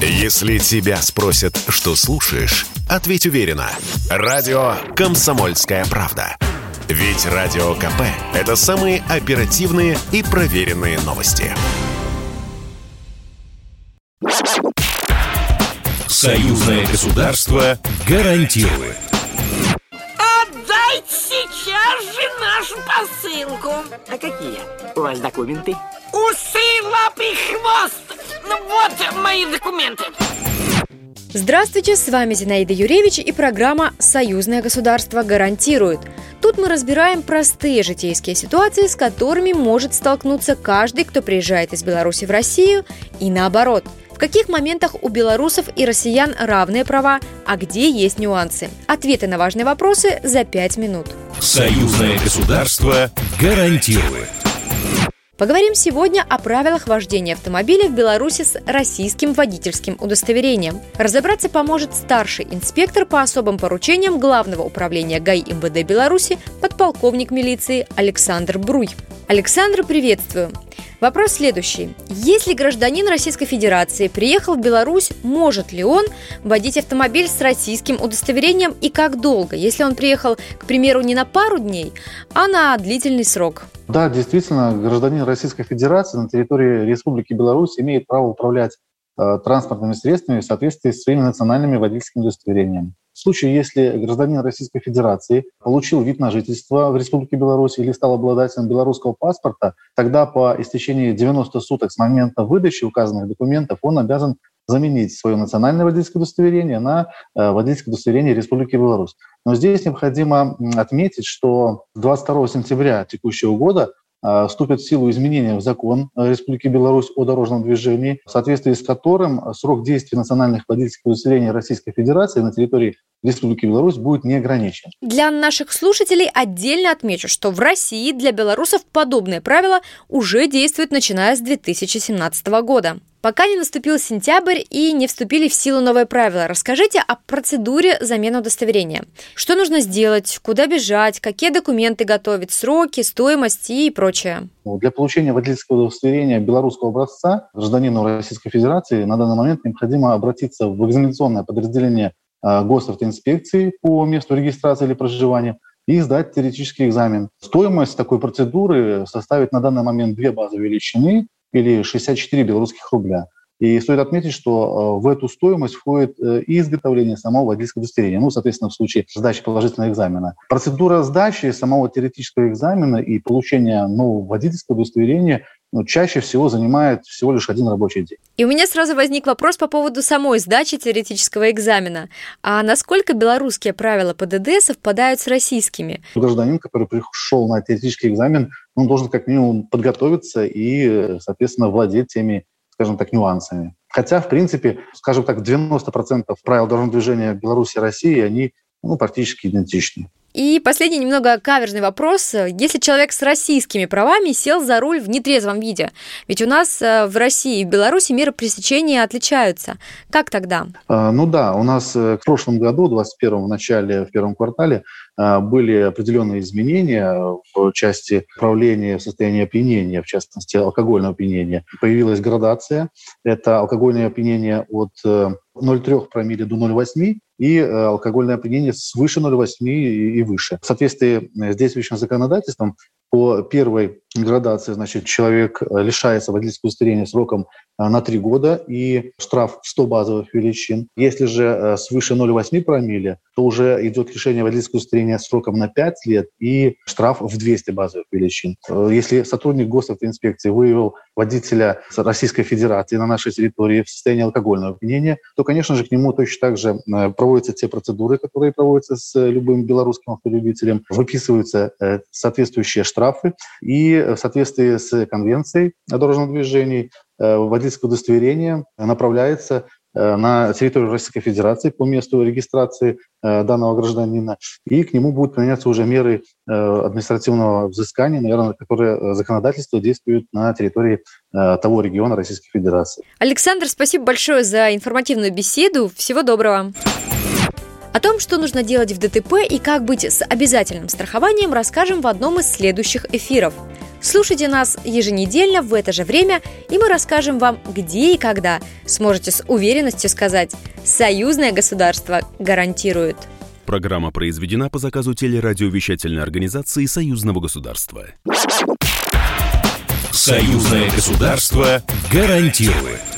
Если тебя спросят, что слушаешь, ответь уверенно. Радио «Комсомольская правда». Ведь Радио КП – это самые оперативные и проверенные новости. Союзное государство гарантирует. Отдайте сейчас же нашу посылку. А какие у вас документы? Усы, лапы, хвост. Ну вот мои документы. Здравствуйте, с вами Зинаида Юревич и программа «Союзное государство гарантирует». Тут мы разбираем простые житейские ситуации, с которыми может столкнуться каждый, кто приезжает из Беларуси в Россию, и наоборот. В каких моментах у белорусов и россиян равные права, а где есть нюансы? Ответы на важные вопросы за пять минут. Союзное государство гарантирует. Поговорим сегодня о правилах вождения автомобиля в Беларуси с российским водительским удостоверением. Разобраться поможет старший инспектор по особым поручениям Главного управления ГАИ МВД Беларуси подполковник милиции Александр Бруй. Александр, приветствую. Вопрос следующий. Если гражданин Российской Федерации приехал в Беларусь, может ли он водить автомобиль с российским удостоверением и как долго, если он приехал, к примеру, не на пару дней, а на длительный срок? Да, действительно, гражданин Российской Федерации на территории Республики Беларусь имеет право управлять э, транспортными средствами в соответствии с своими национальными водительскими удостоверениями. В случае, если гражданин Российской Федерации получил вид на жительство в Республике Беларусь или стал обладателем белорусского паспорта, тогда по истечении 90 суток с момента выдачи указанных документов он обязан заменить свое национальное водительское удостоверение на э, водительское удостоверение Республики Беларусь. Но здесь необходимо отметить, что 22 сентября текущего года вступят в силу изменения в закон Республики Беларусь о дорожном движении, в соответствии с которым срок действия национальных водительских удостоверений Российской Федерации на территории Республики Беларусь будет не ограничен. Для наших слушателей отдельно отмечу, что в России для белорусов подобные правила уже действуют начиная с 2017 года. Пока не наступил сентябрь и не вступили в силу новые правила, расскажите о процедуре замены удостоверения. Что нужно сделать, куда бежать, какие документы готовить, сроки, стоимость и прочее. Ну, для получения водительского удостоверения белорусского образца гражданину Российской Федерации на данный момент необходимо обратиться в экзаменационное подразделение а, госавтоинспекции по месту регистрации или проживания и сдать теоретический экзамен. Стоимость такой процедуры составит на данный момент две базовые величины или 64 белорусских рубля. И стоит отметить, что э, в эту стоимость входит э, и изготовление самого водительского удостоверения, ну, соответственно, в случае сдачи положительного экзамена. Процедура сдачи самого теоретического экзамена и получения нового водительского удостоверения ну, чаще всего занимает всего лишь один рабочий день. И у меня сразу возник вопрос по поводу самой сдачи теоретического экзамена. А насколько белорусские правила ПДД совпадают с российскими? Гражданин, который пришел на теоретический экзамен, он должен как минимум подготовиться и, соответственно, владеть теми скажем так, нюансами. Хотя, в принципе, скажем так, 90% правил дорожного движения Беларуси и России, они ну, практически идентичны. И последний немного каверзный вопрос. Если человек с российскими правами сел за руль в нетрезвом виде, ведь у нас э, в России и в Беларуси меры пресечения отличаются. Как тогда? А, ну да, у нас э, в прошлом году, 21 в начале, в первом квартале, а, были определенные изменения в части управления в состоянии опьянения, в частности, алкогольного опьянения. Появилась градация. Это алкогольное опьянение от 0,3 э, промилле до 0,8 и э, алкогольное опьянение свыше 0,8 и выше. В соответствии с действующим законодательством по первой градации, значит, человек лишается водительского удостоверения сроком э, на 3 года и штраф 100 базовых величин. Если же э, свыше 0,8 промилле, то уже идет лишение водительского удостоверения сроком на 5 лет и штраф в 200 базовых величин. Э, если сотрудник госавтоинспекции выявил водителя Российской Федерации на нашей территории в состоянии алкогольного опьянения, то, конечно же, к нему точно так же проводятся те процедуры, которые проводятся с любым белорусским автолюбителем, выписываются соответствующие штрафы и в соответствии с Конвенцией о дорожном движении э, водительское удостоверение направляется э, на территорию Российской Федерации по месту регистрации э, данного гражданина, и к нему будут применяться уже меры административного взыскания, наверное, которые законодательство действует на территории того региона Российской Федерации. Александр, спасибо большое за информативную беседу. Всего доброго. О том, что нужно делать в ДТП и как быть с обязательным страхованием, расскажем в одном из следующих эфиров – Слушайте нас еженедельно в это же время, и мы расскажем вам, где и когда. Сможете с уверенностью сказать «Союзное государство гарантирует». Программа произведена по заказу телерадиовещательной организации Союзного государства. Союзное государство гарантирует.